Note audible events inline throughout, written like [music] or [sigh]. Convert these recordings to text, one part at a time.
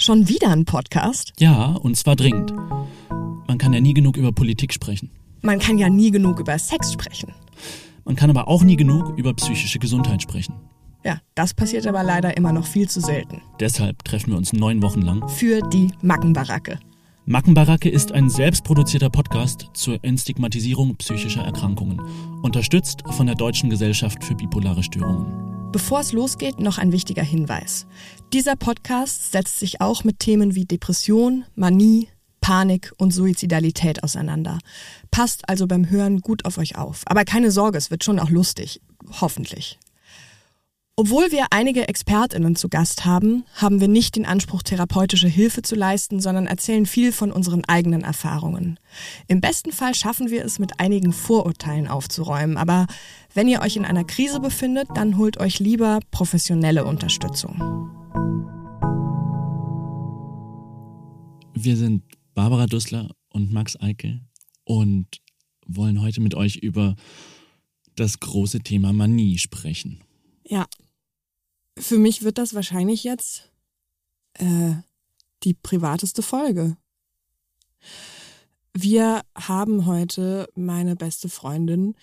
Schon wieder ein Podcast? Ja, und zwar dringend. Man kann ja nie genug über Politik sprechen. Man kann ja nie genug über Sex sprechen. Man kann aber auch nie genug über psychische Gesundheit sprechen. Ja, das passiert aber leider immer noch viel zu selten. Deshalb treffen wir uns neun Wochen lang. Für die Mackenbaracke. Mackenbaracke ist ein selbstproduzierter Podcast zur Entstigmatisierung psychischer Erkrankungen, unterstützt von der Deutschen Gesellschaft für bipolare Störungen. Bevor es losgeht, noch ein wichtiger Hinweis. Dieser Podcast setzt sich auch mit Themen wie Depression, Manie, Panik und Suizidalität auseinander. Passt also beim Hören gut auf euch auf. Aber keine Sorge, es wird schon auch lustig. Hoffentlich. Obwohl wir einige Expertinnen zu Gast haben, haben wir nicht den Anspruch, therapeutische Hilfe zu leisten, sondern erzählen viel von unseren eigenen Erfahrungen. Im besten Fall schaffen wir es, mit einigen Vorurteilen aufzuräumen, aber wenn ihr euch in einer Krise befindet, dann holt euch lieber professionelle Unterstützung. Wir sind Barbara Dussler und Max Eike und wollen heute mit euch über das große Thema Manie sprechen. Ja, für mich wird das wahrscheinlich jetzt äh, die privateste Folge. Wir haben heute meine beste Freundin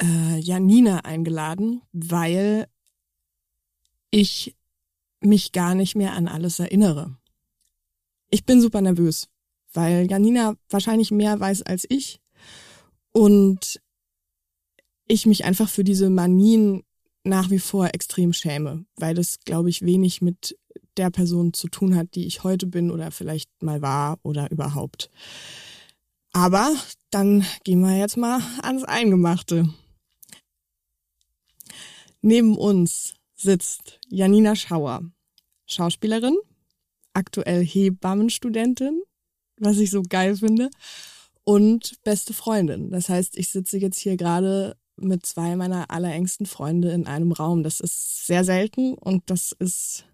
äh, Janina eingeladen, weil ich mich gar nicht mehr an alles erinnere. Ich bin super nervös, weil Janina wahrscheinlich mehr weiß als ich und ich mich einfach für diese Manien nach wie vor extrem schäme, weil das, glaube ich, wenig mit der Person zu tun hat, die ich heute bin oder vielleicht mal war oder überhaupt. Aber dann gehen wir jetzt mal ans Eingemachte. Neben uns sitzt Janina Schauer, Schauspielerin, aktuell Hebammenstudentin, was ich so geil finde, und beste Freundin. Das heißt, ich sitze jetzt hier gerade mit zwei meiner allerengsten Freunde in einem Raum. Das ist sehr selten und das ist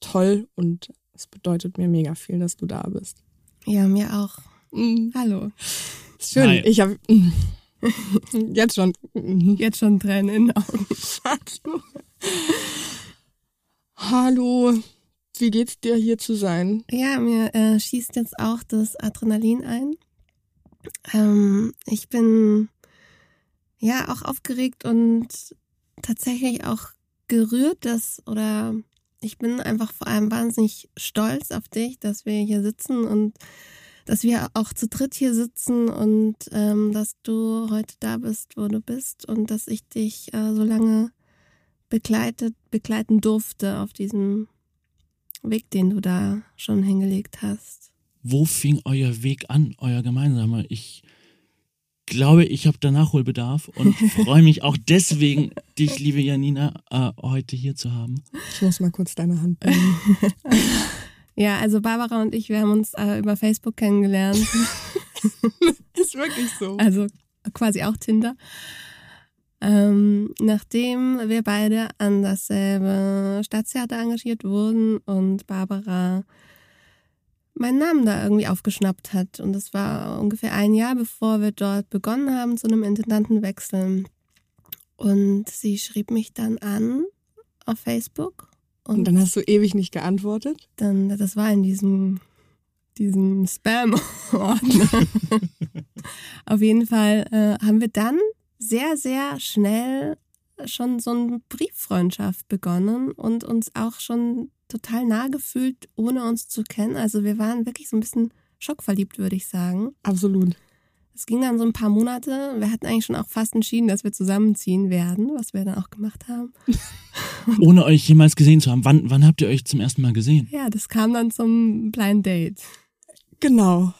toll und es bedeutet mir mega viel, dass du da bist. Ja, mir auch. Mhm. Hallo. Schön. Hi. Ich habe [laughs] jetzt schon. Mhm. Jetzt schon Tränen in den Augen. [laughs] Hallo. Wie geht's dir hier zu sein? Ja, mir äh, schießt jetzt auch das Adrenalin ein. Ähm, ich bin ja auch aufgeregt und tatsächlich auch gerührt, dass oder ich bin einfach vor allem wahnsinnig stolz auf dich, dass wir hier sitzen und dass wir auch zu dritt hier sitzen und ähm, dass du heute da bist, wo du bist und dass ich dich äh, so lange begleitet, begleiten durfte auf diesem Weg, den du da schon hingelegt hast. Wo fing euer Weg an, euer gemeinsamer? Ich glaube, ich habe da Nachholbedarf und [laughs] freue mich auch deswegen, dich, liebe Janina, äh, heute hier zu haben. Ich muss mal kurz deine Hand nehmen. [laughs] Ja, also Barbara und ich, wir haben uns äh, über Facebook kennengelernt. [laughs] ist wirklich so. also quasi auch Tinder. Ähm, nachdem wir beide an dasselbe Staatstheater engagiert wurden und Barbara meinen Namen da irgendwie aufgeschnappt hat. Und das war ungefähr ein Jahr, bevor wir dort begonnen haben zu einem Intendantenwechsel. Und sie schrieb mich dann an auf Facebook. Und dann hast du ewig nicht geantwortet? Dann, das war in diesem, diesem Spam-Ordner. [laughs] Auf jeden Fall äh, haben wir dann sehr, sehr schnell schon so eine Brieffreundschaft begonnen und uns auch schon total nah gefühlt, ohne uns zu kennen. Also wir waren wirklich so ein bisschen schockverliebt, würde ich sagen. Absolut. Es ging dann so ein paar Monate. Wir hatten eigentlich schon auch fast entschieden, dass wir zusammenziehen werden, was wir dann auch gemacht haben. [laughs] Ohne euch jemals gesehen zu haben. Wann, wann habt ihr euch zum ersten Mal gesehen? Ja, das kam dann zum Blind Date. Genau.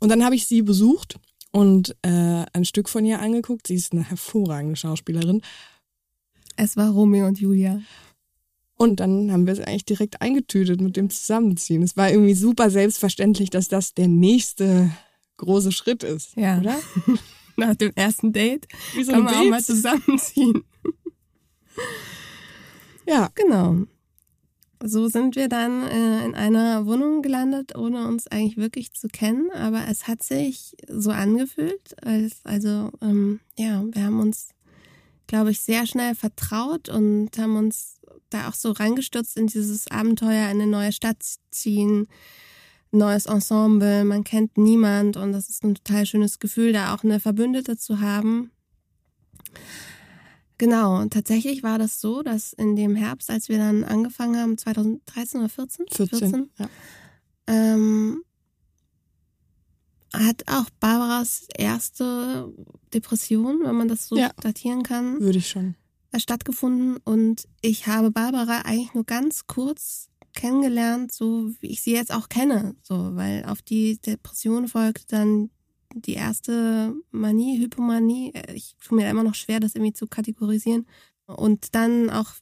Und dann habe ich sie besucht und äh, ein Stück von ihr angeguckt. Sie ist eine hervorragende Schauspielerin. Es war Romeo und Julia. Und dann haben wir es eigentlich direkt eingetütet mit dem Zusammenziehen. Es war irgendwie super selbstverständlich, dass das der nächste große Schritt ist. Ja. Oder? [laughs] Nach dem ersten Date Wie so kann man auch mal Date. zusammenziehen. [laughs] Ja. Genau. So sind wir dann äh, in einer Wohnung gelandet, ohne uns eigentlich wirklich zu kennen. Aber es hat sich so angefühlt, als, also ähm, ja, wir haben uns, glaube ich, sehr schnell vertraut und haben uns da auch so reingestürzt in dieses Abenteuer, in eine neue Stadt ziehen, neues Ensemble, man kennt niemand und das ist ein total schönes Gefühl, da auch eine Verbündete zu haben. Genau, tatsächlich war das so, dass in dem Herbst, als wir dann angefangen haben, 2013 oder 14? 14, 14 ja. ähm, hat auch Barbaras erste Depression, wenn man das so ja, datieren kann. Würde ich schon. Stattgefunden und ich habe Barbara eigentlich nur ganz kurz kennengelernt, so wie ich sie jetzt auch kenne, so, weil auf die Depression folgt dann die erste Manie, Hypomanie. Ich tue mir immer noch schwer, das irgendwie zu kategorisieren. Und dann auch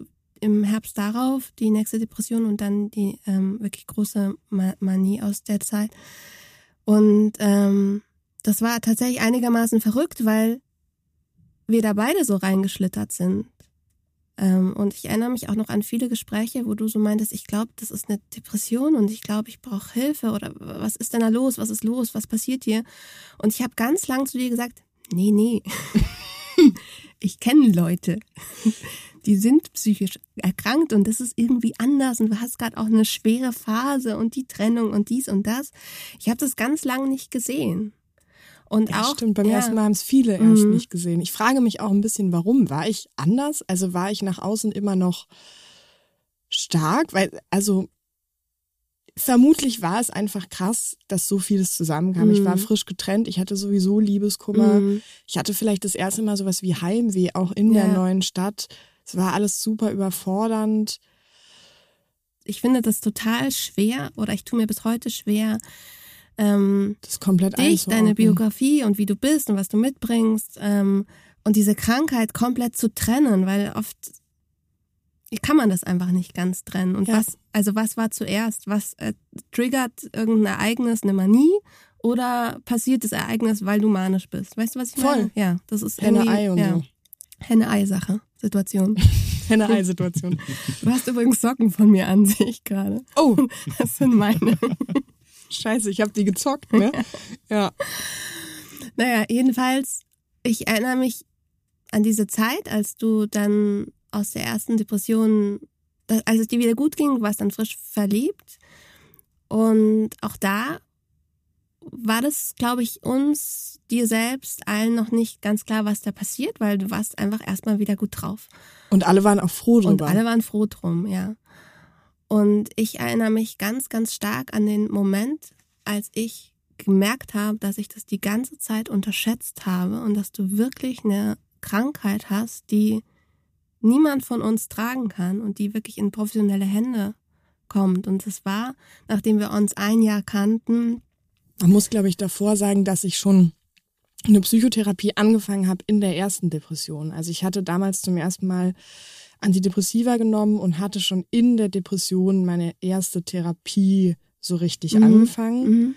im Herbst darauf die nächste Depression und dann die ähm, wirklich große Manie aus der Zeit. Und ähm, das war tatsächlich einigermaßen verrückt, weil wir da beide so reingeschlittert sind. Ähm, und ich erinnere mich auch noch an viele Gespräche, wo du so meintest, ich glaube, das ist eine Depression und ich glaube, ich brauche Hilfe oder was ist denn da los? Was ist los? Was passiert hier? Und ich habe ganz lang zu dir gesagt, nee, nee. [laughs] ich kenne Leute, [laughs] die sind psychisch erkrankt und das ist irgendwie anders und du hast gerade auch eine schwere Phase und die Trennung und dies und das. Ich habe das ganz lang nicht gesehen. Und ja, auch, stimmt, beim ja. ersten Mal haben es viele erst mhm. nicht gesehen. Ich frage mich auch ein bisschen, warum? War ich anders? Also war ich nach außen immer noch stark? Weil, also vermutlich war es einfach krass, dass so vieles zusammenkam. Mhm. Ich war mhm. frisch getrennt, ich hatte sowieso Liebeskummer. Mhm. Ich hatte vielleicht das erste Mal sowas wie Heimweh, auch in ja. der neuen Stadt. Es war alles super überfordernd. Ich finde das total schwer oder ich tue mir bis heute schwer, ähm, das komplett dich, deine Biografie und wie du bist und was du mitbringst ähm, und diese Krankheit komplett zu trennen, weil oft kann man das einfach nicht ganz trennen. Und ja. was, also was war zuerst? Was äh, triggert irgendein Ereignis, eine Manie? Oder passiert das Ereignis, weil du manisch bist? Weißt du, was ich Voll. meine? Ja, das ist Henne-Ei und ja. so. Henne-Ei-Sache, Situation. [laughs] Henne-Ei-Situation. Du hast übrigens Socken von mir an, sehe ich gerade. Oh. [laughs] Das sind meine. [laughs] Scheiße, ich habe die gezockt, ne? [laughs] ja. Naja, jedenfalls, ich erinnere mich an diese Zeit, als du dann aus der ersten Depression, als es dir wieder gut ging, du warst dann frisch verliebt. Und auch da war das, glaube ich, uns, dir selbst, allen noch nicht ganz klar, was da passiert, weil du warst einfach erstmal wieder gut drauf. Und alle waren auch froh drüber. Und alle waren froh drum, ja. Und ich erinnere mich ganz, ganz stark an den Moment, als ich gemerkt habe, dass ich das die ganze Zeit unterschätzt habe und dass du wirklich eine Krankheit hast, die niemand von uns tragen kann und die wirklich in professionelle Hände kommt. Und es war, nachdem wir uns ein Jahr kannten. Man muss, glaube ich, davor sagen, dass ich schon eine Psychotherapie angefangen habe in der ersten Depression. Also ich hatte damals zum ersten Mal Antidepressiva genommen und hatte schon in der Depression meine erste Therapie so richtig mhm. angefangen. Mhm.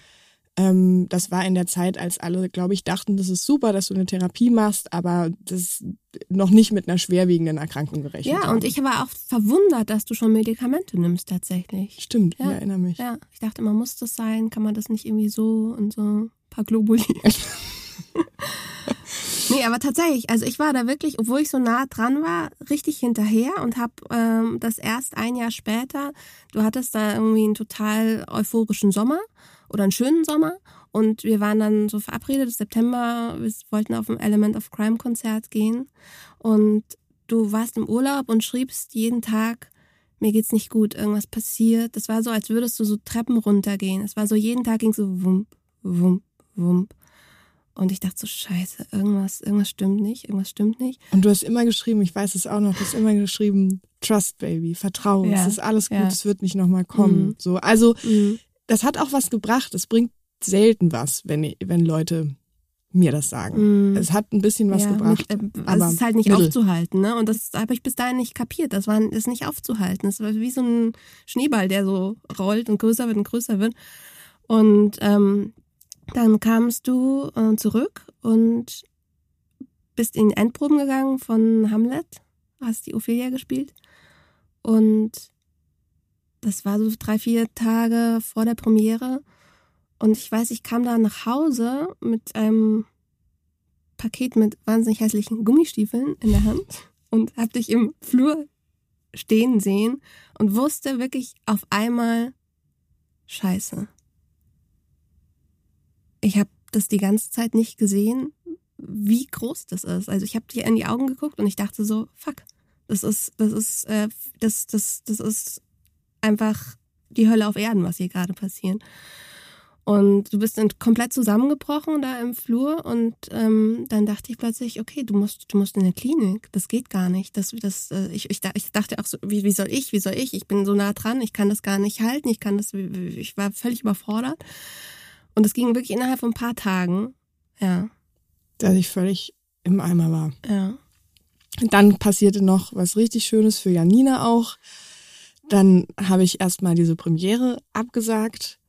Ähm, das war in der Zeit, als alle, glaube ich, dachten, das ist super, dass du eine Therapie machst, aber das noch nicht mit einer schwerwiegenden Erkrankung gerechnet. Ja, haben. und ich war auch verwundert, dass du schon Medikamente nimmst tatsächlich. Stimmt, ja, ich erinnere mich. Ja, ich dachte immer, muss das sein? Kann man das nicht irgendwie so und so ein paar Globuli? Nee, aber tatsächlich, also ich war da wirklich, obwohl ich so nah dran war, richtig hinterher und habe ähm, das erst ein Jahr später, du hattest da irgendwie einen total euphorischen Sommer oder einen schönen Sommer und wir waren dann so verabredet, September, wir wollten auf ein Element of Crime Konzert gehen und du warst im Urlaub und schriebst jeden Tag, mir geht's nicht gut, irgendwas passiert. Das war so, als würdest du so Treppen runtergehen. Es war so, jeden Tag ging so wump, wump, wump. Und ich dachte so, scheiße, irgendwas, irgendwas stimmt nicht, irgendwas stimmt nicht. Und du hast immer geschrieben, ich weiß es auch noch, du hast immer geschrieben, Trust Baby, Vertrauen, ja, es ist alles gut, ja. es wird nicht nochmal kommen. Mhm. So, also mhm. das hat auch was gebracht. Es bringt selten was, wenn, wenn Leute mir das sagen. Mhm. Es hat ein bisschen was ja, gebracht. Mit, äh, aber es ist halt nicht mittel. aufzuhalten, ne? Und das habe ich bis dahin nicht kapiert. Das war ist nicht aufzuhalten. Es war wie so ein Schneeball, der so rollt und größer wird und größer wird. Und ähm, dann kamst du äh, zurück und bist in Endproben gegangen von Hamlet, hast die Ophelia gespielt. Und das war so drei, vier Tage vor der Premiere. Und ich weiß, ich kam da nach Hause mit einem Paket mit wahnsinnig hässlichen Gummistiefeln in der Hand [laughs] und hab dich im Flur stehen sehen und wusste wirklich auf einmal, scheiße. Ich habe das die ganze Zeit nicht gesehen, wie groß das ist. Also ich habe dir in die Augen geguckt und ich dachte so, fuck, das ist, das ist, äh, das, das, das ist einfach die Hölle auf Erden, was hier gerade passiert. Und du bist dann komplett zusammengebrochen da im Flur und ähm, dann dachte ich plötzlich, okay, du musst, du musst in eine Klinik. Das geht gar nicht. Das, das, äh, ich, ich, ich dachte auch so, wie, wie soll ich, wie soll ich? Ich bin so nah dran, ich kann das gar nicht halten, ich kann das, ich war völlig überfordert. Und es ging wirklich innerhalb von ein paar Tagen, ja. Dass ich völlig im Eimer war. Ja. Dann passierte noch was richtig Schönes für Janina auch. Dann habe ich erstmal diese Premiere abgesagt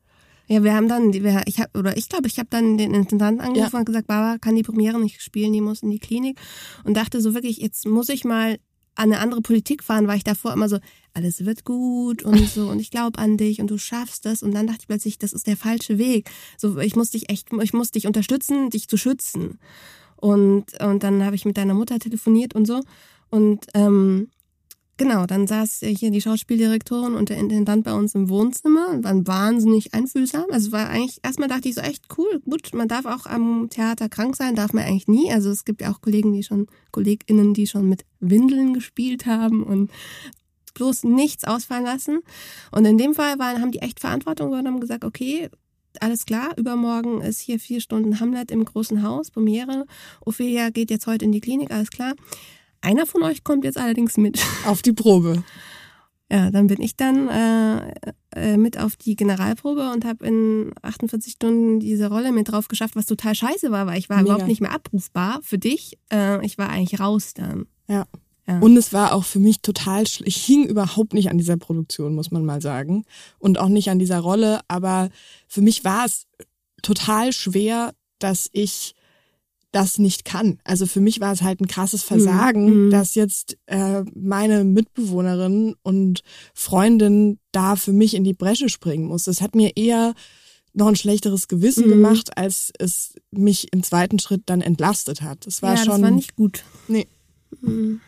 ja, wir haben dann, wir, ich habe oder ich glaube, ich habe dann den Intendanten angerufen ja. und gesagt, Barbara kann die Premiere nicht spielen, die muss in die Klinik und dachte so wirklich, jetzt muss ich mal an eine andere Politik fahren, weil ich davor immer so, alles wird gut und [laughs] so und ich glaube an dich und du schaffst das und dann dachte ich plötzlich, das ist der falsche Weg. So, ich muss dich echt, ich muss dich unterstützen, dich zu schützen. Und, und dann habe ich mit deiner Mutter telefoniert und so und ähm, Genau, dann saß hier die Schauspieldirektorin und der Intendant bei uns im Wohnzimmer und waren wahnsinnig einfühlsam. Also war eigentlich, erstmal dachte ich so echt cool, gut, man darf auch am Theater krank sein, darf man eigentlich nie. Also es gibt ja auch Kollegen, die schon, KollegInnen, die schon mit Windeln gespielt haben und bloß nichts ausfallen lassen. Und in dem Fall waren, haben die echt Verantwortung und haben gesagt, okay, alles klar, übermorgen ist hier vier Stunden Hamlet im großen Haus, Premiere. Ophelia geht jetzt heute in die Klinik, alles klar. Einer von euch kommt jetzt allerdings mit. [laughs] Auf die Probe. Ja, dann bin ich dann äh, äh, mit auf die Generalprobe und habe in 48 Stunden diese Rolle mit drauf geschafft, was total scheiße war, weil ich war Mega. überhaupt nicht mehr abrufbar für dich. Äh, ich war eigentlich raus dann. Ja. ja. Und es war auch für mich total, ich hing überhaupt nicht an dieser Produktion, muss man mal sagen. Und auch nicht an dieser Rolle. Aber für mich war es total schwer, dass ich das nicht kann. Also für mich war es halt ein krasses mhm. Versagen, mhm. dass jetzt äh, meine Mitbewohnerin und Freundin da für mich in die Bresche springen muss. Das hat mir eher noch ein schlechteres Gewissen mhm. gemacht, als es mich im zweiten Schritt dann entlastet hat. Das war ja, schon. Das war nicht gut. Nee. Mhm.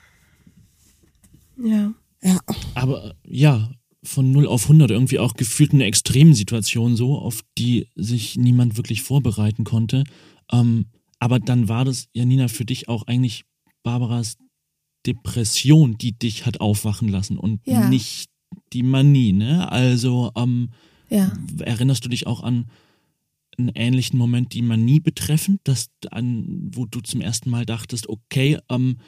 Ja. Ja. Aber ja, von 0 auf 100 irgendwie auch gefühlt eine Extremsituation so, auf die sich niemand wirklich vorbereiten konnte. Ähm, aber dann war das, Janina, für dich auch eigentlich Barbaras Depression, die dich hat aufwachen lassen und ja. nicht die Manie, ne? Also, ähm, ja. erinnerst du dich auch an einen ähnlichen Moment, die Manie betreffend, dass an, wo du zum ersten Mal dachtest, okay, ähm,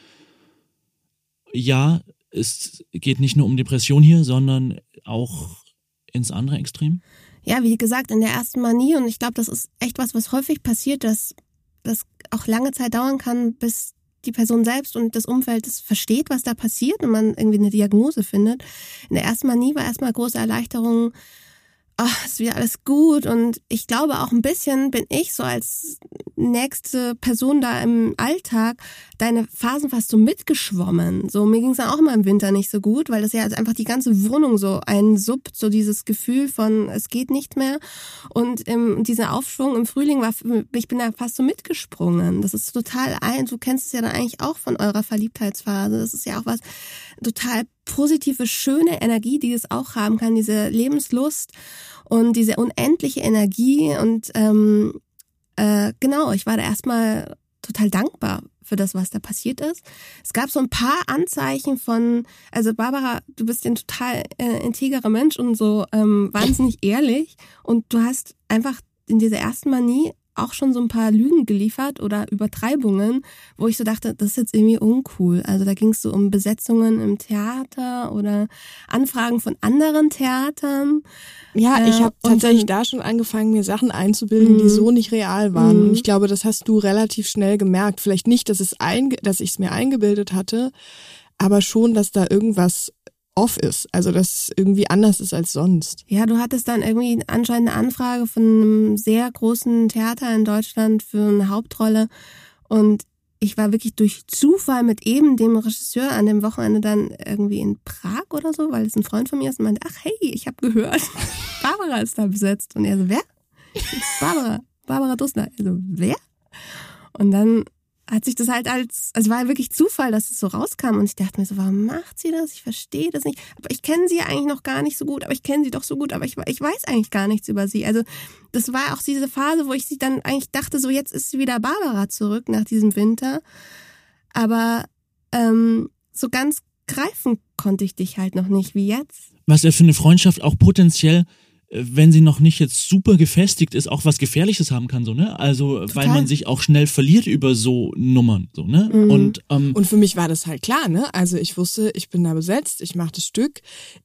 ja, es geht nicht nur um Depression hier, sondern auch ins andere Extrem? Ja, wie gesagt, in der ersten Manie und ich glaube, das ist echt was, was häufig passiert, dass das auch lange Zeit dauern kann, bis die Person selbst und das Umfeld es versteht, was da passiert und man irgendwie eine Diagnose findet. In der ersten Manie war erstmal große Erleichterung, ach, ist wieder alles gut. Und ich glaube auch ein bisschen bin ich so als nächste Person da im Alltag deine Phasen fast so mitgeschwommen. So, mir ging es dann auch immer im Winter nicht so gut, weil das ja einfach die ganze Wohnung so einsuppt, so dieses Gefühl von, es geht nicht mehr. Und ähm, dieser Aufschwung im Frühling war, ich bin da fast so mitgesprungen. Das ist total ein, du kennst es ja dann eigentlich auch von eurer Verliebtheitsphase. Das ist ja auch was total positive, schöne Energie, die es auch haben kann, diese Lebenslust und diese unendliche Energie. Und ähm, äh, genau, ich war da erstmal total dankbar für das, was da passiert ist. Es gab so ein paar Anzeichen von, also Barbara, du bist ein total äh, integrer Mensch und so ähm, wahnsinnig ehrlich und du hast einfach in dieser ersten Manie auch schon so ein paar Lügen geliefert oder Übertreibungen, wo ich so dachte, das ist jetzt irgendwie uncool. Also da ging es so um Besetzungen im Theater oder Anfragen von anderen Theatern. Ja, ich habe äh, tatsächlich da schon angefangen, mir Sachen einzubilden, die mhm. so nicht real waren. Und mhm. ich glaube, das hast du relativ schnell gemerkt. Vielleicht nicht, dass es ein, dass ich es mir eingebildet hatte, aber schon, dass da irgendwas off ist, also dass es irgendwie anders ist als sonst. Ja, du hattest dann irgendwie anscheinend eine Anfrage von einem sehr großen Theater in Deutschland für eine Hauptrolle und ich war wirklich durch Zufall mit eben dem Regisseur an dem Wochenende dann irgendwie in Prag oder so, weil es ein Freund von mir ist und meinte, ach hey, ich habe gehört, [laughs] Barbara ist da besetzt. Und er so, wer? Barbara, Barbara Dussler. Also, wer? Und dann hat sich das halt als, also war wirklich Zufall, dass es so rauskam und ich dachte mir so, warum macht sie das? Ich verstehe das nicht. Aber ich kenne sie ja eigentlich noch gar nicht so gut, aber ich kenne sie doch so gut, aber ich, ich weiß eigentlich gar nichts über sie. Also das war auch diese Phase, wo ich sie dann eigentlich dachte, so jetzt ist sie wieder Barbara zurück nach diesem Winter. Aber ähm, so ganz greifen konnte ich dich halt noch nicht wie jetzt. Was er für eine Freundschaft auch potenziell wenn sie noch nicht jetzt super gefestigt ist, auch was Gefährliches haben kann, so, ne? Also, Total. weil man sich auch schnell verliert über so Nummern, so, ne? Mhm. Und, ähm, und für mich war das halt klar, ne? Also ich wusste, ich bin da besetzt, ich mache das Stück.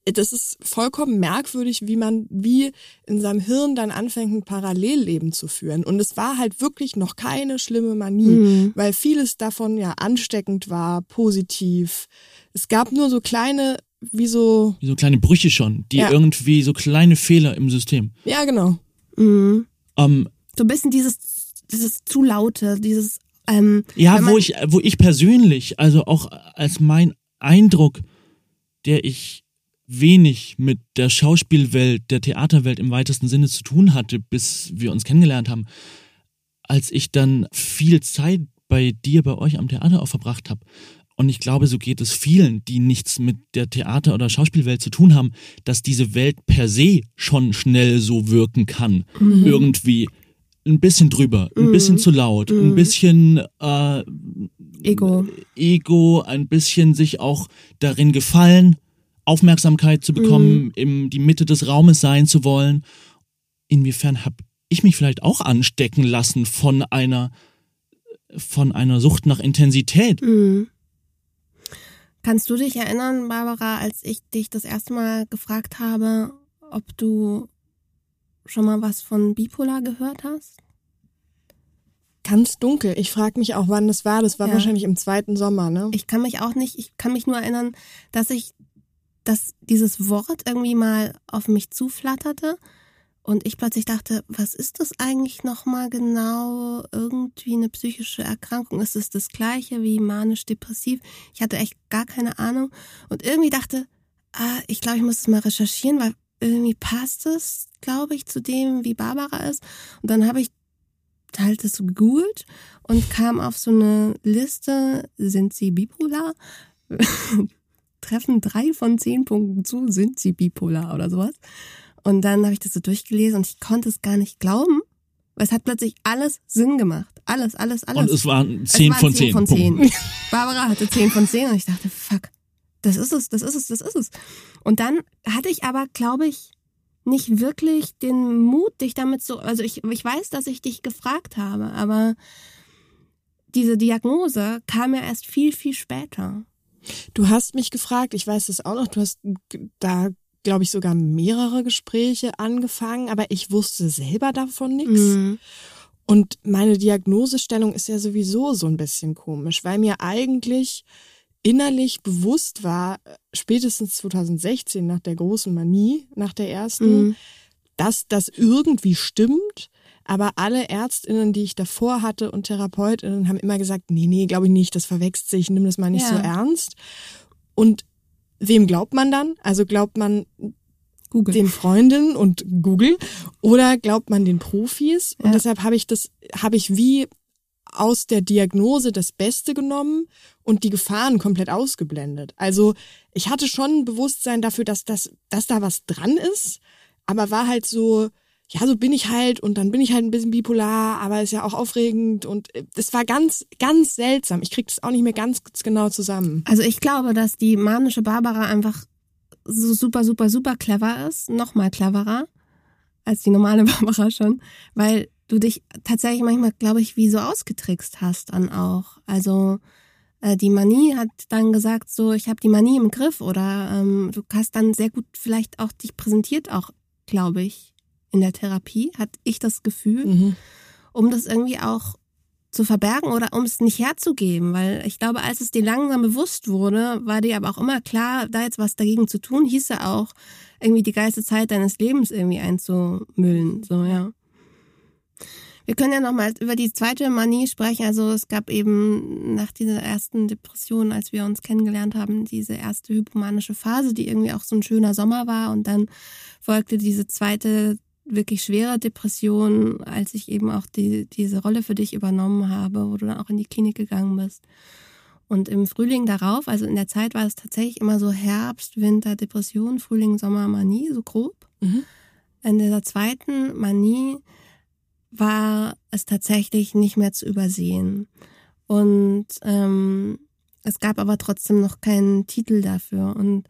Das ist vollkommen merkwürdig, wie man, wie in seinem Hirn dann anfängt, ein Parallelleben zu führen. Und es war halt wirklich noch keine schlimme Manie, mhm. weil vieles davon ja ansteckend war, positiv. Es gab nur so kleine wie so. Wie so kleine Brüche schon, die ja. irgendwie so kleine Fehler im System. Ja, genau. Mhm. Um, so ein bisschen dieses, dieses zu laute, dieses. Ähm, ja, wo ich, wo ich persönlich, also auch als mein Eindruck, der ich wenig mit der Schauspielwelt, der Theaterwelt im weitesten Sinne zu tun hatte, bis wir uns kennengelernt haben, als ich dann viel Zeit bei dir, bei euch am Theater auch verbracht habe, und ich glaube, so geht es vielen, die nichts mit der Theater- oder Schauspielwelt zu tun haben, dass diese Welt per se schon schnell so wirken kann. Mhm. Irgendwie ein bisschen drüber, ein mhm. bisschen zu laut, mhm. ein bisschen äh, Ego. Ego, ein bisschen sich auch darin gefallen, Aufmerksamkeit zu bekommen, mhm. in die Mitte des Raumes sein zu wollen. Inwiefern habe ich mich vielleicht auch anstecken lassen von einer von einer Sucht nach Intensität? Mhm. Kannst du dich erinnern, Barbara, als ich dich das erste Mal gefragt habe, ob du schon mal was von Bipolar gehört hast? Ganz dunkel. Ich frage mich auch, wann das war. Das war ja. wahrscheinlich im zweiten Sommer, ne? Ich kann mich auch nicht, ich kann mich nur erinnern, dass ich, dass dieses Wort irgendwie mal auf mich zuflatterte und ich plötzlich dachte, was ist das eigentlich nochmal genau? Irgendwie eine psychische Erkrankung? Ist es das gleiche wie manisch-depressiv? Ich hatte echt gar keine Ahnung. Und irgendwie dachte, ah, ich glaube, ich muss es mal recherchieren, weil irgendwie passt es, glaube ich, zu dem, wie Barbara ist. Und dann habe ich halt das gegoogelt und kam auf so eine Liste, sind sie bipolar? [laughs] Treffen drei von zehn Punkten zu, sind sie bipolar oder sowas. Und dann habe ich das so durchgelesen und ich konnte es gar nicht glauben, weil es hat plötzlich alles Sinn gemacht. Alles, alles, alles. Und es waren zehn es waren von zehn. von zehn. [laughs] Barbara hatte zehn von zehn und ich dachte, fuck, das ist es, das ist es, das ist es. Und dann hatte ich aber, glaube ich, nicht wirklich den Mut, dich damit zu, also ich, ich weiß, dass ich dich gefragt habe, aber diese Diagnose kam ja erst viel, viel später. Du hast mich gefragt, ich weiß es auch noch, du hast da glaube ich, sogar mehrere Gespräche angefangen, aber ich wusste selber davon nichts. Mhm. Und meine Diagnosestellung ist ja sowieso so ein bisschen komisch, weil mir eigentlich innerlich bewusst war, spätestens 2016 nach der großen Manie, nach der ersten, mhm. dass das irgendwie stimmt. Aber alle Ärztinnen, die ich davor hatte und Therapeutinnen haben immer gesagt, nee, nee, glaube ich nicht, das verwechselt sich, nimm das mal nicht ja. so ernst. Und wem glaubt man dann? Also glaubt man Google. den Freundinnen und Google oder glaubt man den Profis? Und ja. deshalb habe ich das, habe ich wie aus der Diagnose das Beste genommen und die Gefahren komplett ausgeblendet. Also ich hatte schon ein Bewusstsein dafür, dass das, dass da was dran ist, aber war halt so, ja, so bin ich halt und dann bin ich halt ein bisschen bipolar, aber ist ja auch aufregend und äh, das war ganz, ganz seltsam. Ich krieg das auch nicht mehr ganz genau zusammen. Also ich glaube, dass die manische Barbara einfach so super, super, super clever ist, noch mal cleverer als die normale [laughs] Barbara schon, weil du dich tatsächlich manchmal, glaube ich, wie so ausgetrickst hast dann auch. Also äh, die Manie hat dann gesagt, so ich habe die Manie im Griff oder ähm, du hast dann sehr gut vielleicht auch dich präsentiert, auch glaube ich in der Therapie, hatte ich das Gefühl, mhm. um das irgendwie auch zu verbergen oder um es nicht herzugeben, weil ich glaube, als es dir langsam bewusst wurde, war dir aber auch immer klar, da jetzt was dagegen zu tun, hieß ja auch, irgendwie die geilste Zeit deines Lebens irgendwie einzumüllen, so, ja. Wir können ja nochmal über die zweite Manie sprechen. Also es gab eben nach dieser ersten Depression, als wir uns kennengelernt haben, diese erste hypomanische Phase, die irgendwie auch so ein schöner Sommer war. Und dann folgte diese zweite wirklich schwere Depression, als ich eben auch die, diese Rolle für dich übernommen habe, wo du dann auch in die Klinik gegangen bist. Und im Frühling darauf, also in der Zeit war es tatsächlich immer so Herbst, Winter, Depression, Frühling, Sommer, Manie, so grob. Mhm. In dieser zweiten Manie war es tatsächlich nicht mehr zu übersehen. Und ähm, es gab aber trotzdem noch keinen Titel dafür. Und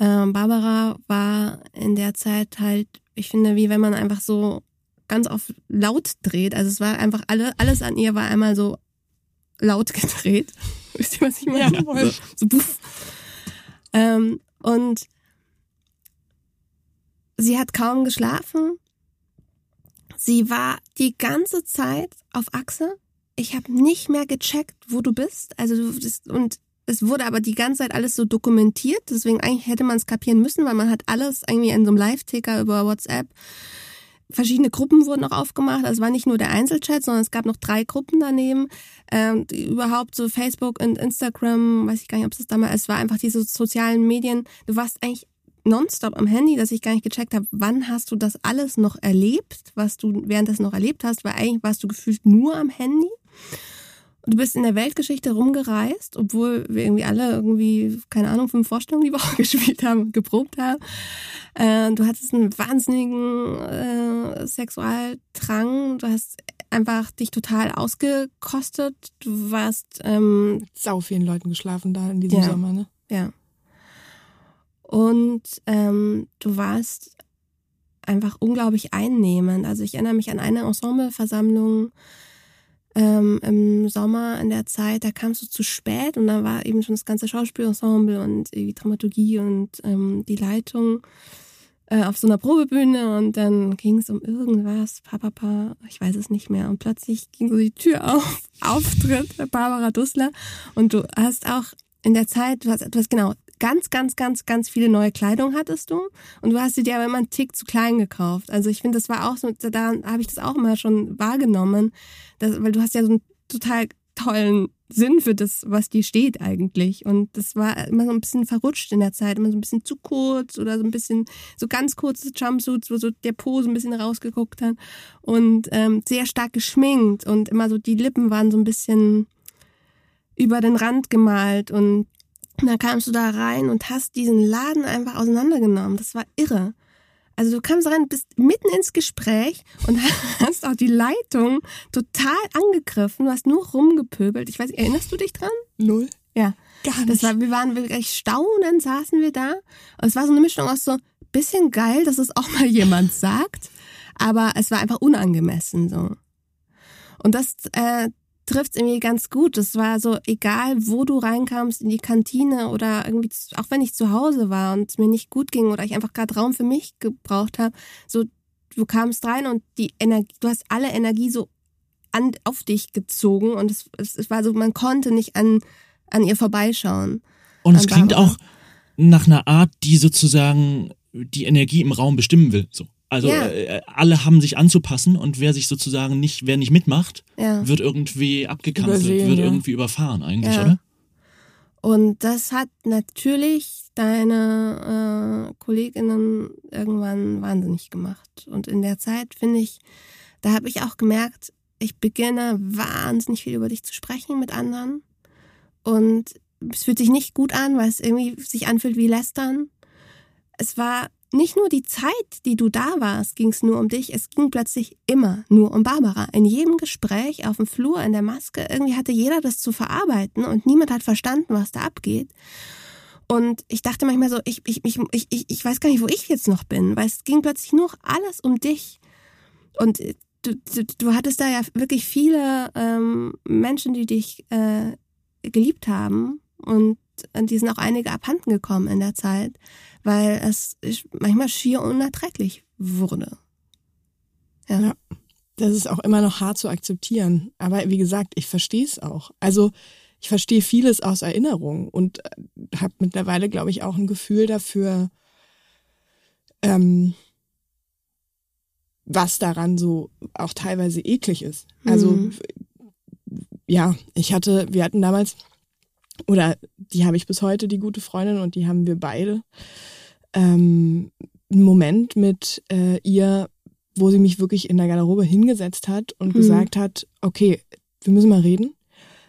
ähm, Barbara war in der Zeit halt, ich finde, wie wenn man einfach so ganz auf laut dreht. Also es war einfach alle, alles an ihr war einmal so laut [laughs] gedreht. Wisst ihr, was ich meine? Ja, so, so buff. Ähm, und sie hat kaum geschlafen. Sie war die ganze Zeit auf Achse. Ich habe nicht mehr gecheckt, wo du bist. Also du und es wurde aber die ganze Zeit alles so dokumentiert. Deswegen eigentlich hätte man es kapieren müssen, weil man hat alles irgendwie in so einem Live-Ticker über WhatsApp. Verschiedene Gruppen wurden auch aufgemacht. Also es war nicht nur der Einzelchat, sondern es gab noch drei Gruppen daneben. Ähm, überhaupt so Facebook und Instagram, weiß ich gar nicht, ob es das damals, es war einfach diese sozialen Medien. Du warst eigentlich nonstop am Handy, dass ich gar nicht gecheckt habe, wann hast du das alles noch erlebt, was du während noch erlebt hast, weil eigentlich warst du gefühlt nur am Handy. Du bist in der Weltgeschichte rumgereist, obwohl wir irgendwie alle irgendwie, keine Ahnung, fünf Vorstellungen die Woche [laughs] gespielt haben, geprobt haben. Äh, du hattest einen wahnsinnigen äh, Sexualdrang. Du hast einfach dich total ausgekostet. Du warst ähm, sau vielen Leuten geschlafen da in diesem ja, Sommer, ne? Ja. Und ähm, du warst einfach unglaublich einnehmend. Also ich erinnere mich an eine Ensembleversammlung ähm, im Sommer in der Zeit, da kamst du zu spät und da war eben schon das ganze Schauspielensemble und die Dramaturgie und ähm, die Leitung äh, auf so einer Probebühne und dann ging es um irgendwas, Papa, ich weiß es nicht mehr. Und plötzlich ging so die Tür auf, [laughs] Auftritt Barbara Dussler und du hast auch in der Zeit, du hast, du hast genau ganz, ganz, ganz, ganz viele neue Kleidung hattest du und du hast sie dir aber immer einen Tick zu klein gekauft. Also ich finde, das war auch so, da habe ich das auch immer schon wahrgenommen, dass, weil du hast ja so einen total tollen Sinn für das, was dir steht eigentlich. Und das war immer so ein bisschen verrutscht in der Zeit, immer so ein bisschen zu kurz oder so ein bisschen so ganz kurze Jumpsuits, wo so der Po so ein bisschen rausgeguckt hat und ähm, sehr stark geschminkt und immer so die Lippen waren so ein bisschen über den Rand gemalt und und dann kamst du da rein und hast diesen Laden einfach auseinandergenommen. Das war irre. Also du kamst rein, bist mitten ins Gespräch und [laughs] hast auch die Leitung total angegriffen. Du hast nur rumgepöbelt. Ich weiß, erinnerst du dich dran? Null. Ja. Gar nicht. Das war, wir waren wirklich staunend, saßen wir da. Und es war so eine Mischung aus so bisschen geil, dass es auch mal jemand [laughs] sagt, aber es war einfach unangemessen so. Und das, äh, trifft irgendwie ganz gut. Es war so, egal wo du reinkamst in die Kantine oder irgendwie, auch wenn ich zu Hause war und es mir nicht gut ging oder ich einfach gerade Raum für mich gebraucht habe, so du kamst rein und die Energie, du hast alle Energie so an, auf dich gezogen und es, es, es war so, man konnte nicht an, an ihr vorbeischauen. Und es klingt auch nach einer Art, die sozusagen die Energie im Raum bestimmen will. So. Also ja. äh, alle haben sich anzupassen und wer sich sozusagen nicht, wer nicht mitmacht, ja. wird irgendwie abgekanzelt, Übersehen, wird ja. irgendwie überfahren eigentlich, oder? Und das hat natürlich deine äh, Kolleginnen irgendwann wahnsinnig gemacht. Und in der Zeit finde ich, da habe ich auch gemerkt, ich beginne wahnsinnig viel über dich zu sprechen mit anderen. Und es fühlt sich nicht gut an, weil es irgendwie sich anfühlt wie Lästern. Es war nicht nur die Zeit, die du da warst, ging es nur um dich, es ging plötzlich immer nur um Barbara. In jedem Gespräch, auf dem Flur, in der Maske, irgendwie hatte jeder das zu verarbeiten und niemand hat verstanden, was da abgeht. Und ich dachte manchmal so, ich, ich, ich, ich, ich weiß gar nicht, wo ich jetzt noch bin, weil es ging plötzlich nur alles um dich. Und du, du, du hattest da ja wirklich viele ähm, Menschen, die dich äh, geliebt haben und die sind auch einige abhanden gekommen in der Zeit, weil es manchmal schier unerträglich wurde. Ja. ja. Das ist auch immer noch hart zu akzeptieren. Aber wie gesagt, ich verstehe es auch. Also ich verstehe vieles aus Erinnerung und äh, habe mittlerweile, glaube ich, auch ein Gefühl dafür, ähm, was daran so auch teilweise eklig ist. Also mhm. ja, ich hatte, wir hatten damals oder die habe ich bis heute, die gute Freundin, und die haben wir beide. Ähm, einen Moment mit äh, ihr, wo sie mich wirklich in der Garderobe hingesetzt hat und mhm. gesagt hat, okay, wir müssen mal reden,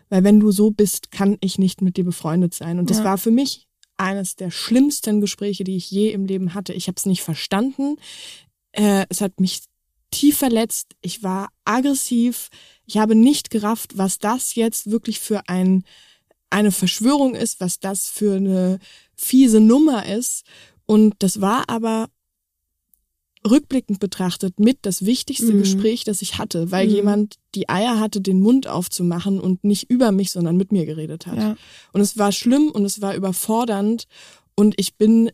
weil wenn du so bist, kann ich nicht mit dir befreundet sein. Und das ja. war für mich eines der schlimmsten Gespräche, die ich je im Leben hatte. Ich habe es nicht verstanden. Äh, es hat mich tief verletzt. Ich war aggressiv. Ich habe nicht gerafft, was das jetzt wirklich für ein, eine Verschwörung ist, was das für eine fiese Nummer ist. Und das war aber rückblickend betrachtet mit das wichtigste mhm. Gespräch, das ich hatte, weil mhm. jemand die Eier hatte, den Mund aufzumachen und nicht über mich, sondern mit mir geredet hat. Ja. Und es war schlimm und es war überfordernd und ich bin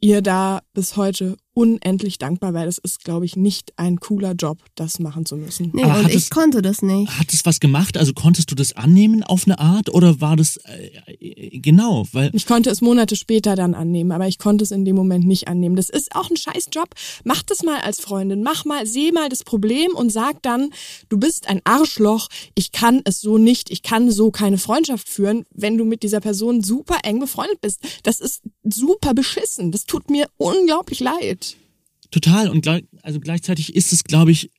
ihr da bis heute unendlich dankbar, weil es ist, glaube ich, nicht ein cooler Job, das machen zu müssen. Nee, Aber und ich es, konnte das nicht. Hat es was gemacht? Also konntest du das annehmen auf eine Art oder war das äh, genau? Weil ich konnte es Monate später dann annehmen, aber ich konnte es in dem Moment nicht annehmen. Das ist auch ein scheiß Job. Mach das mal als Freundin. Mach mal, seh mal das Problem und sag dann, du bist ein Arschloch. Ich kann es so nicht. Ich kann so keine Freundschaft führen, wenn du mit dieser Person super eng befreundet bist. Das ist super beschissen. Das tut mir unglaublich leid. Total. Und also gleichzeitig ist es, glaube ich,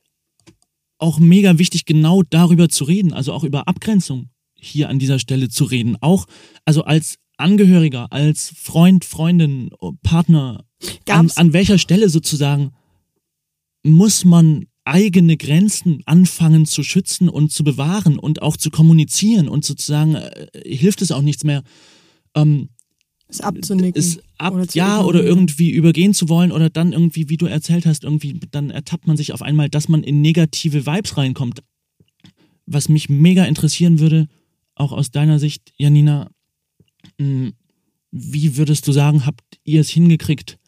auch mega wichtig, genau darüber zu reden, also auch über Abgrenzung hier an dieser Stelle zu reden. Auch, also als Angehöriger, als Freund, Freundin, Partner, an, an welcher Stelle sozusagen muss man eigene Grenzen anfangen zu schützen und zu bewahren und auch zu kommunizieren und sozusagen äh, hilft es auch nichts mehr. Ähm, es abzunicken. Es ab, oder ja, oder irgendwie übergehen zu wollen oder dann irgendwie, wie du erzählt hast, irgendwie, dann ertappt man sich auf einmal, dass man in negative Vibes reinkommt. Was mich mega interessieren würde, auch aus deiner Sicht, Janina, hm, wie würdest du sagen, habt ihr es hingekriegt,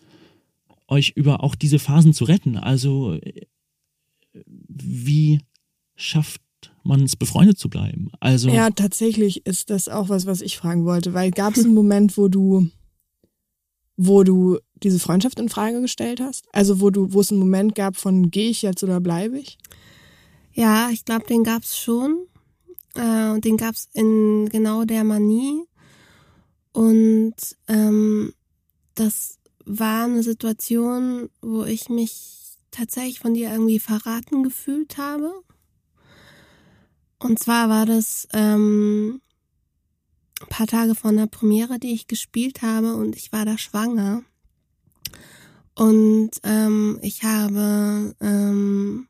euch über auch diese Phasen zu retten? Also, wie schafft man es befreundet zu bleiben? Also ja, tatsächlich ist das auch was, was ich fragen wollte, weil gab es einen [laughs] Moment, wo du, wo du diese Freundschaft in Frage gestellt hast? Also wo du, wo es einen Moment gab von gehe ich jetzt oder bleibe ich? Ja, ich glaube, den gab es schon. Äh, und den gab es in genau der Manie. Und ähm, das war eine Situation, wo ich mich tatsächlich von dir irgendwie verraten gefühlt habe. Und zwar war das ähm, ein paar Tage vor einer Premiere, die ich gespielt habe und ich war da schwanger. Und ähm, ich habe ähm,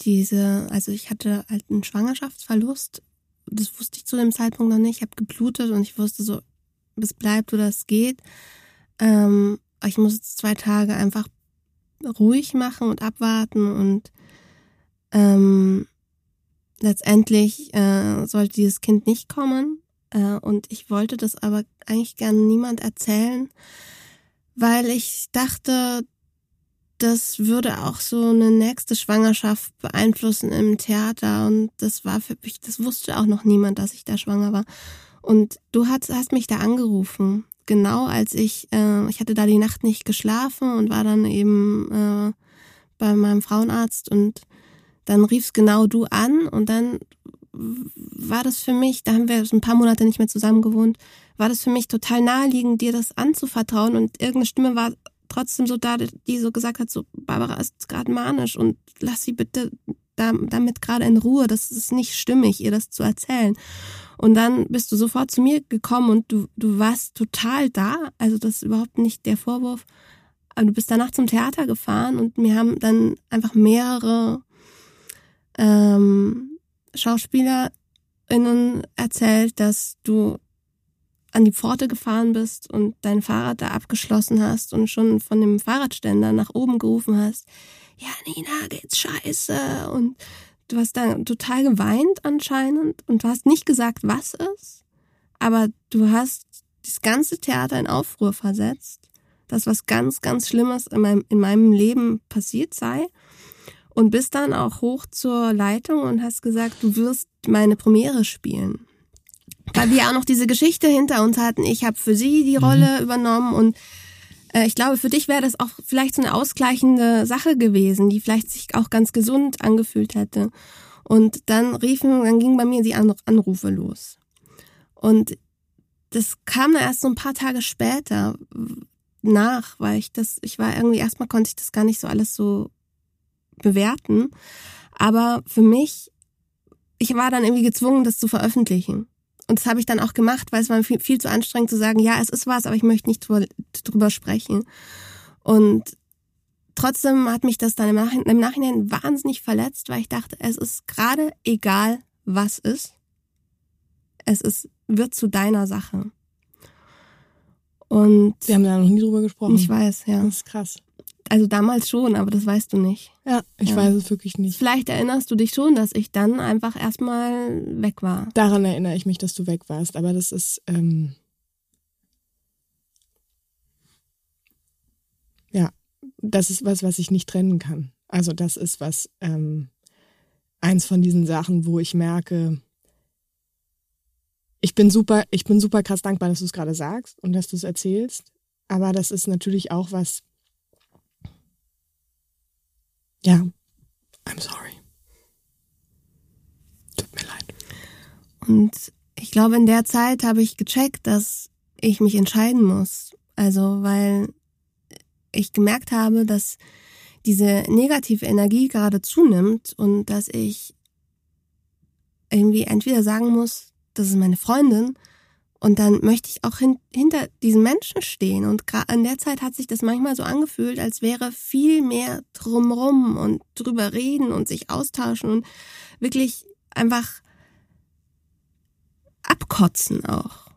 diese, also ich hatte halt einen Schwangerschaftsverlust. Das wusste ich zu dem Zeitpunkt noch nicht. Ich habe geblutet und ich wusste so, es bleibt oder es geht. Ähm, ich muss jetzt zwei Tage einfach ruhig machen und abwarten und ähm, letztendlich äh, sollte dieses Kind nicht kommen. Äh, und ich wollte das aber eigentlich gerne niemand erzählen, weil ich dachte, das würde auch so eine nächste Schwangerschaft beeinflussen im Theater. Und das war für mich, das wusste auch noch niemand, dass ich da schwanger war. Und du hast, hast mich da angerufen. Genau als ich, äh, ich hatte da die Nacht nicht geschlafen und war dann eben äh, bei meinem Frauenarzt und dann riefst genau du an und dann war das für mich, da haben wir ein paar Monate nicht mehr zusammen gewohnt, war das für mich total naheliegend, dir das anzuvertrauen und irgendeine Stimme war trotzdem so da, die so gesagt hat, so Barbara ist gerade manisch und lass sie bitte damit gerade in Ruhe, das ist nicht stimmig, ihr das zu erzählen. Und dann bist du sofort zu mir gekommen und du, du warst total da, also das ist überhaupt nicht der Vorwurf. Aber du bist danach zum Theater gefahren und mir haben dann einfach mehrere ähm, SchauspielerInnen erzählt, dass du an die Pforte gefahren bist und dein Fahrrad da abgeschlossen hast und schon von dem Fahrradständer nach oben gerufen hast, ja, Nina, geht's scheiße. Und du hast da total geweint anscheinend und du hast nicht gesagt, was ist, aber du hast das ganze Theater in Aufruhr versetzt, dass was ganz, ganz Schlimmes in meinem, in meinem Leben passiert sei und bist dann auch hoch zur Leitung und hast gesagt, du wirst meine Premiere spielen. Weil wir auch noch diese Geschichte hinter uns hatten. Ich habe für sie die mhm. Rolle mhm. übernommen und äh, ich glaube, für dich wäre das auch vielleicht so eine ausgleichende Sache gewesen, die vielleicht sich auch ganz gesund angefühlt hätte. Und dann riefen, dann gingen bei mir die Anrufe los. Und das kam dann erst so ein paar Tage später nach, weil ich das, ich war irgendwie, erstmal konnte ich das gar nicht so alles so bewerten. Aber für mich, ich war dann irgendwie gezwungen, das zu veröffentlichen. Und das habe ich dann auch gemacht, weil es war viel, viel zu anstrengend zu sagen, ja, es ist was, aber ich möchte nicht drüber, drüber sprechen. Und trotzdem hat mich das dann im Nachhinein, im Nachhinein wahnsinnig verletzt, weil ich dachte, es ist gerade egal, was ist. Es ist, wird zu deiner Sache. Und Wir haben da noch nie drüber gesprochen. ich weiß, ja. Das ist krass. Also damals schon, aber das weißt du nicht. Ja, ich Ja. weiß es wirklich nicht. Vielleicht erinnerst du dich schon, dass ich dann einfach erstmal weg war. Daran erinnere ich mich, dass du weg warst, aber das ist, ähm, ja, das ist was, was ich nicht trennen kann. Also das ist was, ähm, eins von diesen Sachen, wo ich merke, ich bin super, ich bin super krass dankbar, dass du es gerade sagst und dass du es erzählst. Aber das ist natürlich auch was, ja, I'm sorry. Tut mir leid. Und ich glaube, in der Zeit habe ich gecheckt, dass ich mich entscheiden muss. Also, weil ich gemerkt habe, dass diese negative Energie gerade zunimmt und dass ich irgendwie entweder sagen muss, das ist meine Freundin und dann möchte ich auch hin, hinter diesen Menschen stehen. Und gerade in der Zeit hat sich das manchmal so angefühlt, als wäre viel mehr drumrum und drüber reden und sich austauschen und wirklich einfach abkotzen auch.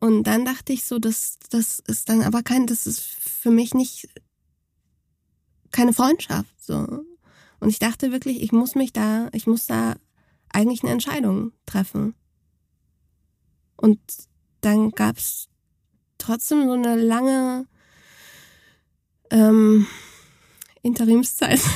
Und dann dachte ich so, das, das ist dann aber kein, das ist für mich nicht keine Freundschaft, so. Und ich dachte wirklich, ich muss mich da, ich muss da eigentlich eine Entscheidung treffen. Und dann gab's trotzdem so eine lange ähm, Interimszeit. [laughs]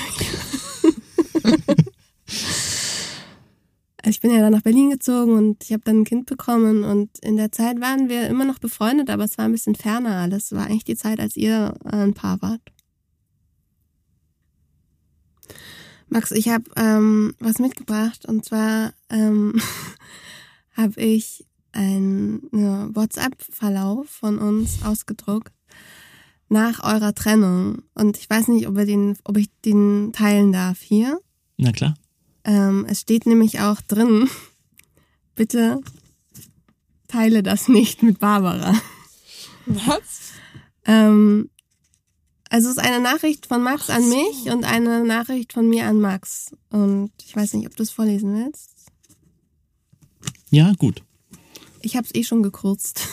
Also ich bin ja dann nach Berlin gezogen und ich habe dann ein Kind bekommen und in der Zeit waren wir immer noch befreundet, aber es war ein bisschen ferner alles. Es war eigentlich die Zeit, als ihr äh, ein Paar wart. Max, ich habe ähm, was mitgebracht und zwar ähm, [laughs] habe ich einen WhatsApp-Verlauf von uns ausgedruckt nach eurer Trennung und ich weiß nicht, ob, wir den, ob ich den teilen darf hier. Na klar. Ähm, es steht nämlich auch drin, [laughs] bitte teile das nicht mit Barbara. Was? Ähm, also es ist eine Nachricht von Max an mich und eine Nachricht von mir an Max. Und ich weiß nicht, ob du es vorlesen willst. Ja, gut. Ich habe es eh schon gekürzt. [laughs]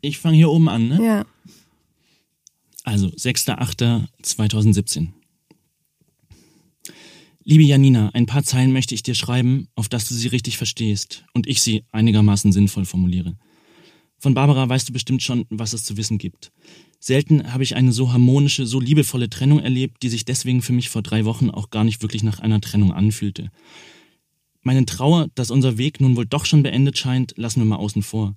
Ich fange hier oben an, ne? ja. Also 6.8.2017. Liebe Janina, ein paar Zeilen möchte ich dir schreiben, auf dass du sie richtig verstehst und ich sie einigermaßen sinnvoll formuliere. Von Barbara weißt du bestimmt schon, was es zu wissen gibt. Selten habe ich eine so harmonische, so liebevolle Trennung erlebt, die sich deswegen für mich vor drei Wochen auch gar nicht wirklich nach einer Trennung anfühlte. Meine Trauer, dass unser Weg nun wohl doch schon beendet scheint, lassen wir mal außen vor.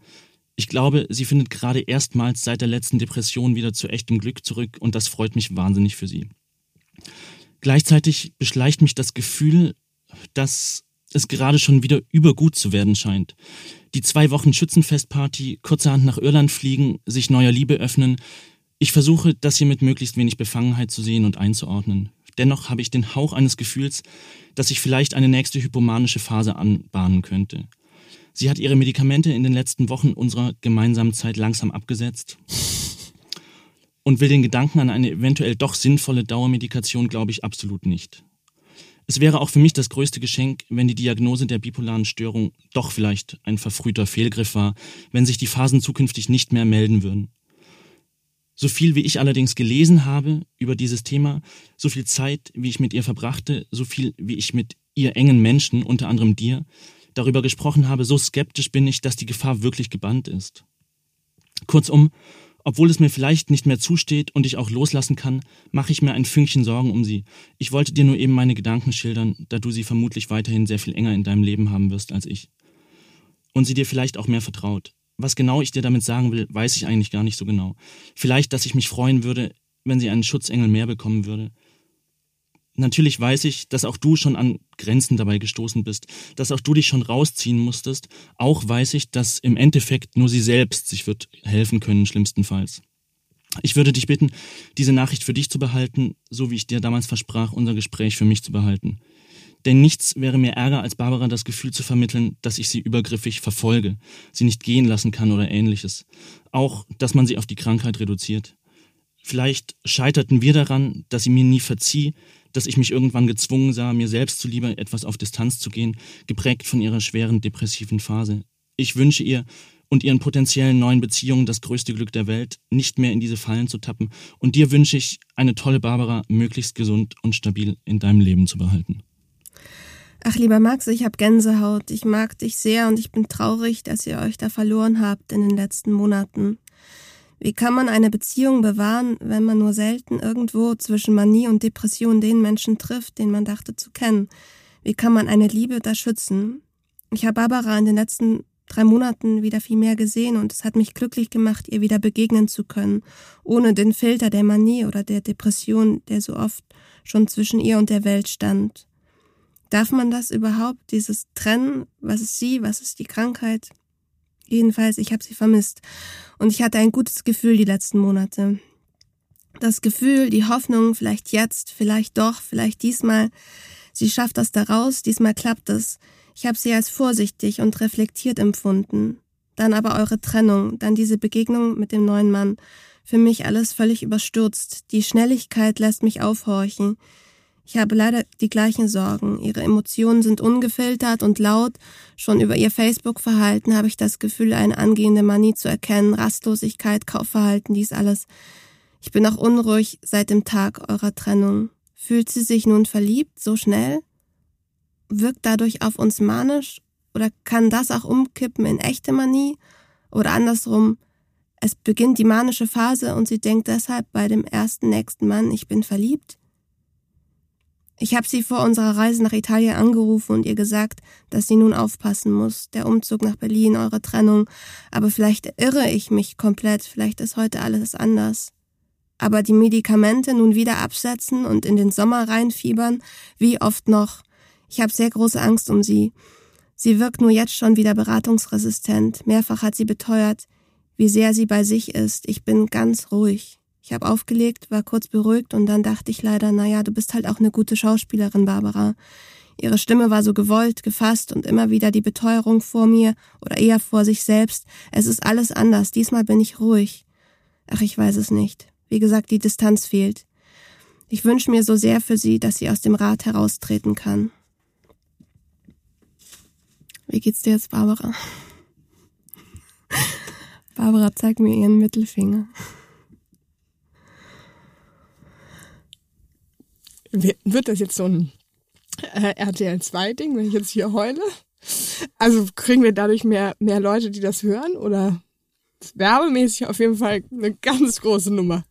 Ich glaube, sie findet gerade erstmals seit der letzten Depression wieder zu echtem Glück zurück und das freut mich wahnsinnig für sie. Gleichzeitig beschleicht mich das Gefühl, dass es gerade schon wieder übergut zu werden scheint. Die zwei Wochen Schützenfestparty, kurzerhand nach Irland fliegen, sich neuer Liebe öffnen. Ich versuche, das hier mit möglichst wenig Befangenheit zu sehen und einzuordnen. Dennoch habe ich den Hauch eines Gefühls, dass sich vielleicht eine nächste hypomanische Phase anbahnen könnte. Sie hat ihre Medikamente in den letzten Wochen unserer gemeinsamen Zeit langsam abgesetzt und will den Gedanken an eine eventuell doch sinnvolle Dauermedikation, glaube ich, absolut nicht. Es wäre auch für mich das größte Geschenk, wenn die Diagnose der bipolaren Störung doch vielleicht ein verfrühter Fehlgriff war, wenn sich die Phasen zukünftig nicht mehr melden würden. So viel wie ich allerdings gelesen habe über dieses Thema, so viel Zeit, wie ich mit ihr verbrachte, so viel wie ich mit ihr engen Menschen, unter anderem dir, darüber gesprochen habe, so skeptisch bin ich, dass die Gefahr wirklich gebannt ist. Kurzum, obwohl es mir vielleicht nicht mehr zusteht und ich auch loslassen kann, mache ich mir ein Fünkchen Sorgen um sie. Ich wollte dir nur eben meine Gedanken schildern, da du sie vermutlich weiterhin sehr viel enger in deinem Leben haben wirst als ich. Und sie dir vielleicht auch mehr vertraut. Was genau ich dir damit sagen will, weiß ich eigentlich gar nicht so genau. Vielleicht, dass ich mich freuen würde, wenn sie einen Schutzengel mehr bekommen würde. Natürlich weiß ich, dass auch du schon an Grenzen dabei gestoßen bist, dass auch du dich schon rausziehen musstest. Auch weiß ich, dass im Endeffekt nur sie selbst sich wird helfen können, schlimmstenfalls. Ich würde dich bitten, diese Nachricht für dich zu behalten, so wie ich dir damals versprach, unser Gespräch für mich zu behalten. Denn nichts wäre mir ärger, als Barbara das Gefühl zu vermitteln, dass ich sie übergriffig verfolge, sie nicht gehen lassen kann oder ähnliches. Auch, dass man sie auf die Krankheit reduziert. Vielleicht scheiterten wir daran, dass sie mir nie verzieh, dass ich mich irgendwann gezwungen sah, mir selbst zuliebe etwas auf Distanz zu gehen, geprägt von ihrer schweren depressiven Phase. Ich wünsche ihr und ihren potenziellen neuen Beziehungen das größte Glück der Welt, nicht mehr in diese Fallen zu tappen. Und dir wünsche ich, eine tolle Barbara möglichst gesund und stabil in deinem Leben zu behalten. Ach, lieber Max, ich hab Gänsehaut. Ich mag dich sehr und ich bin traurig, dass ihr euch da verloren habt in den letzten Monaten. Wie kann man eine Beziehung bewahren, wenn man nur selten irgendwo zwischen Manie und Depression den Menschen trifft, den man dachte zu kennen? Wie kann man eine Liebe da schützen? Ich habe Barbara in den letzten drei Monaten wieder viel mehr gesehen und es hat mich glücklich gemacht, ihr wieder begegnen zu können, ohne den Filter der Manie oder der Depression, der so oft schon zwischen ihr und der Welt stand. Darf man das überhaupt, dieses Trennen, was ist sie, was ist die Krankheit? Jedenfalls, ich habe sie vermisst. Und ich hatte ein gutes Gefühl die letzten Monate. Das Gefühl, die Hoffnung, vielleicht jetzt, vielleicht doch, vielleicht diesmal. Sie schafft das daraus, diesmal klappt es. Ich habe sie als vorsichtig und reflektiert empfunden. Dann aber eure Trennung, dann diese Begegnung mit dem neuen Mann. Für mich alles völlig überstürzt. Die Schnelligkeit lässt mich aufhorchen. Ich habe leider die gleichen Sorgen. Ihre Emotionen sind ungefiltert und laut. Schon über ihr Facebook-Verhalten habe ich das Gefühl, eine angehende Manie zu erkennen. Rastlosigkeit, Kaufverhalten, dies alles. Ich bin auch unruhig seit dem Tag eurer Trennung. Fühlt sie sich nun verliebt, so schnell? Wirkt dadurch auf uns manisch? Oder kann das auch umkippen in echte Manie? Oder andersrum, es beginnt die manische Phase und sie denkt deshalb bei dem ersten nächsten Mann, ich bin verliebt? Ich habe sie vor unserer Reise nach Italien angerufen und ihr gesagt, dass sie nun aufpassen muss. Der Umzug nach Berlin, eure Trennung. Aber vielleicht irre ich mich komplett, vielleicht ist heute alles anders. Aber die Medikamente nun wieder absetzen und in den Sommer reinfiebern, wie oft noch? Ich habe sehr große Angst um sie. Sie wirkt nur jetzt schon wieder beratungsresistent. Mehrfach hat sie beteuert, wie sehr sie bei sich ist. Ich bin ganz ruhig. Ich habe aufgelegt, war kurz beruhigt und dann dachte ich leider, naja, du bist halt auch eine gute Schauspielerin, Barbara. Ihre Stimme war so gewollt, gefasst und immer wieder die Beteuerung vor mir oder eher vor sich selbst. Es ist alles anders, diesmal bin ich ruhig. Ach, ich weiß es nicht. Wie gesagt, die Distanz fehlt. Ich wünsche mir so sehr für sie, dass sie aus dem Rat heraustreten kann. Wie geht's dir jetzt, Barbara? [laughs] Barbara zeigt mir ihren Mittelfinger. Wird das jetzt so ein äh, RTL 2 Ding, wenn ich jetzt hier heule? Also kriegen wir dadurch mehr, mehr Leute, die das hören? Oder werbemäßig auf jeden Fall eine ganz große Nummer.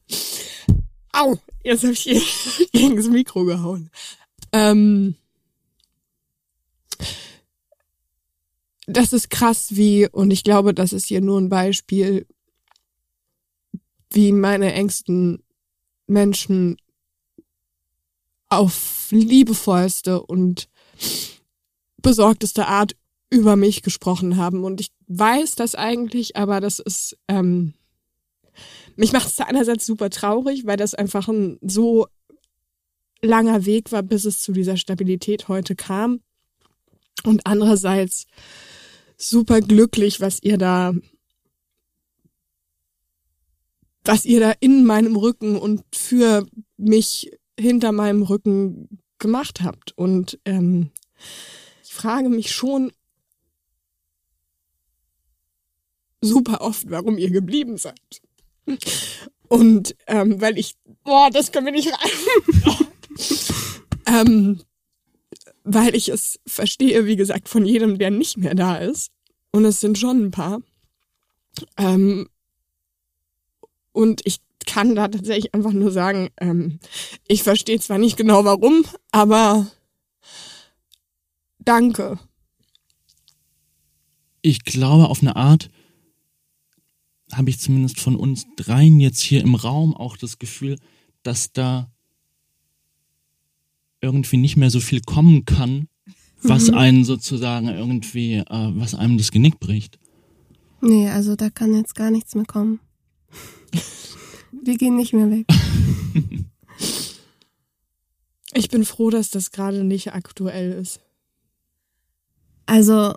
Au! Jetzt habe ich [laughs] gegen das Mikro gehauen. Ähm, das ist krass, wie, und ich glaube, das ist hier nur ein Beispiel, wie meine engsten Menschen auf liebevollste und besorgteste Art über mich gesprochen haben. Und ich weiß das eigentlich, aber das ist, ähm, mich macht es einerseits super traurig, weil das einfach ein so langer Weg war, bis es zu dieser Stabilität heute kam. Und andererseits super glücklich, was ihr da, was ihr da in meinem Rücken und für mich hinter meinem Rücken gemacht habt. Und ähm, ich frage mich schon super oft, warum ihr geblieben seid. Und ähm, weil ich, boah, das können wir nicht rein. [laughs] ähm, weil ich es verstehe, wie gesagt, von jedem, der nicht mehr da ist. Und es sind schon ein paar. Ähm, und ich kann da tatsächlich einfach nur sagen, ähm, ich verstehe zwar nicht genau warum, aber danke. Ich glaube, auf eine Art habe ich zumindest von uns dreien jetzt hier im Raum auch das Gefühl, dass da irgendwie nicht mehr so viel kommen kann, was mhm. einen sozusagen irgendwie, äh, was einem das Genick bricht. Nee, also da kann jetzt gar nichts mehr kommen. [laughs] Wir gehen nicht mehr weg. [laughs] ich bin froh, dass das gerade nicht aktuell ist. Also,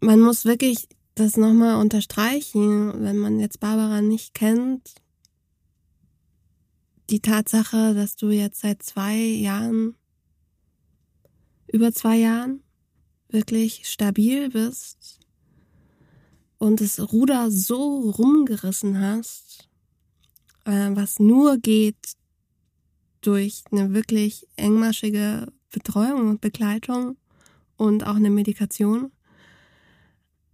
man muss wirklich das nochmal unterstreichen, wenn man jetzt Barbara nicht kennt. Die Tatsache, dass du jetzt seit zwei Jahren, über zwei Jahren, wirklich stabil bist und das Ruder so rumgerissen hast, was nur geht durch eine wirklich engmaschige Betreuung und Begleitung und auch eine Medikation,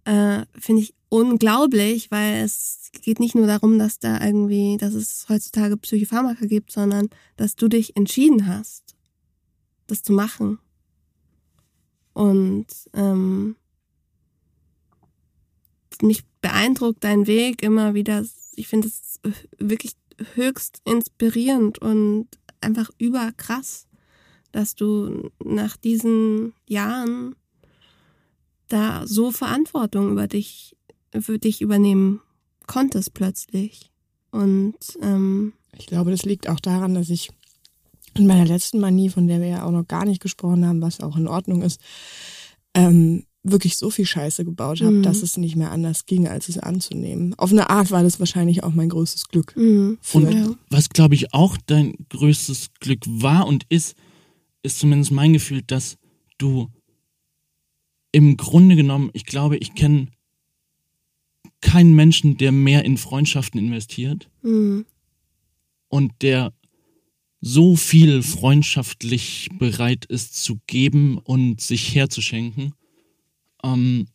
äh, finde ich unglaublich, weil es geht nicht nur darum, dass da irgendwie, dass es heutzutage Psychopharmaka gibt, sondern dass du dich entschieden hast, das zu machen. Und ähm, mich beeindruckt dein Weg immer wieder. Ich finde es wirklich höchst inspirierend und einfach überkrass, dass du nach diesen Jahren da so Verantwortung über dich, für dich übernehmen konntest plötzlich. Und ähm, ich glaube, das liegt auch daran, dass ich in meiner letzten Manie, von der wir ja auch noch gar nicht gesprochen haben, was auch in Ordnung ist, ähm, wirklich so viel Scheiße gebaut habe, mhm. dass es nicht mehr anders ging, als es anzunehmen. Auf eine Art war das wahrscheinlich auch mein größtes Glück. Mhm. Und was, glaube ich, auch dein größtes Glück war und ist, ist zumindest mein Gefühl, dass du im Grunde genommen, ich glaube, ich kenne keinen Menschen, der mehr in Freundschaften investiert mhm. und der so viel freundschaftlich bereit ist zu geben und sich herzuschenken, ähm,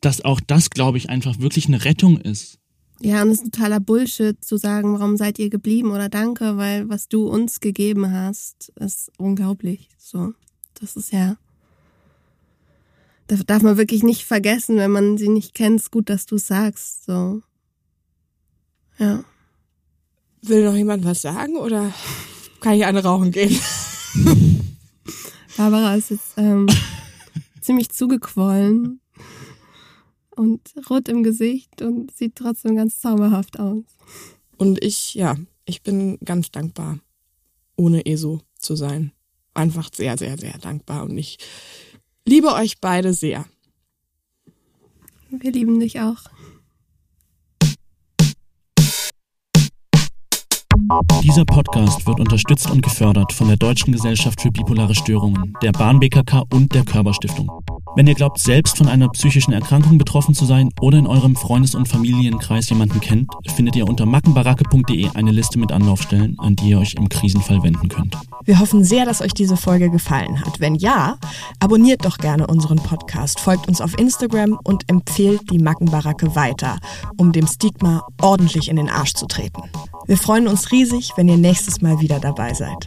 dass auch das, glaube ich, einfach wirklich eine Rettung ist. Ja, und es ist totaler Bullshit zu sagen, warum seid ihr geblieben oder danke, weil was du uns gegeben hast, ist unglaublich. So, das ist ja, das darf man wirklich nicht vergessen, wenn man sie nicht kennt. Ist gut, dass du sagst. So, ja. Will noch jemand was sagen oder kann ich eine rauchen gehen? [laughs] Barbara ist jetzt ähm, ziemlich zugequollen und rot im Gesicht und sieht trotzdem ganz zauberhaft aus. Und ich, ja, ich bin ganz dankbar, ohne ESO zu sein. Einfach sehr, sehr, sehr dankbar und ich liebe euch beide sehr. Wir lieben dich auch. Dieser Podcast wird unterstützt und gefördert von der Deutschen Gesellschaft für bipolare Störungen, der Bahn BKK und der Körperstiftung. Wenn ihr glaubt, selbst von einer psychischen Erkrankung betroffen zu sein oder in eurem Freundes- und Familienkreis jemanden kennt, findet ihr unter mackenbaracke.de eine Liste mit Anlaufstellen, an die ihr euch im Krisenfall wenden könnt. Wir hoffen sehr, dass euch diese Folge gefallen hat. Wenn ja, abonniert doch gerne unseren Podcast, folgt uns auf Instagram und empfehlt die Mackenbaracke weiter, um dem Stigma ordentlich in den Arsch zu treten. Wir freuen uns riesig, wenn ihr nächstes Mal wieder dabei seid.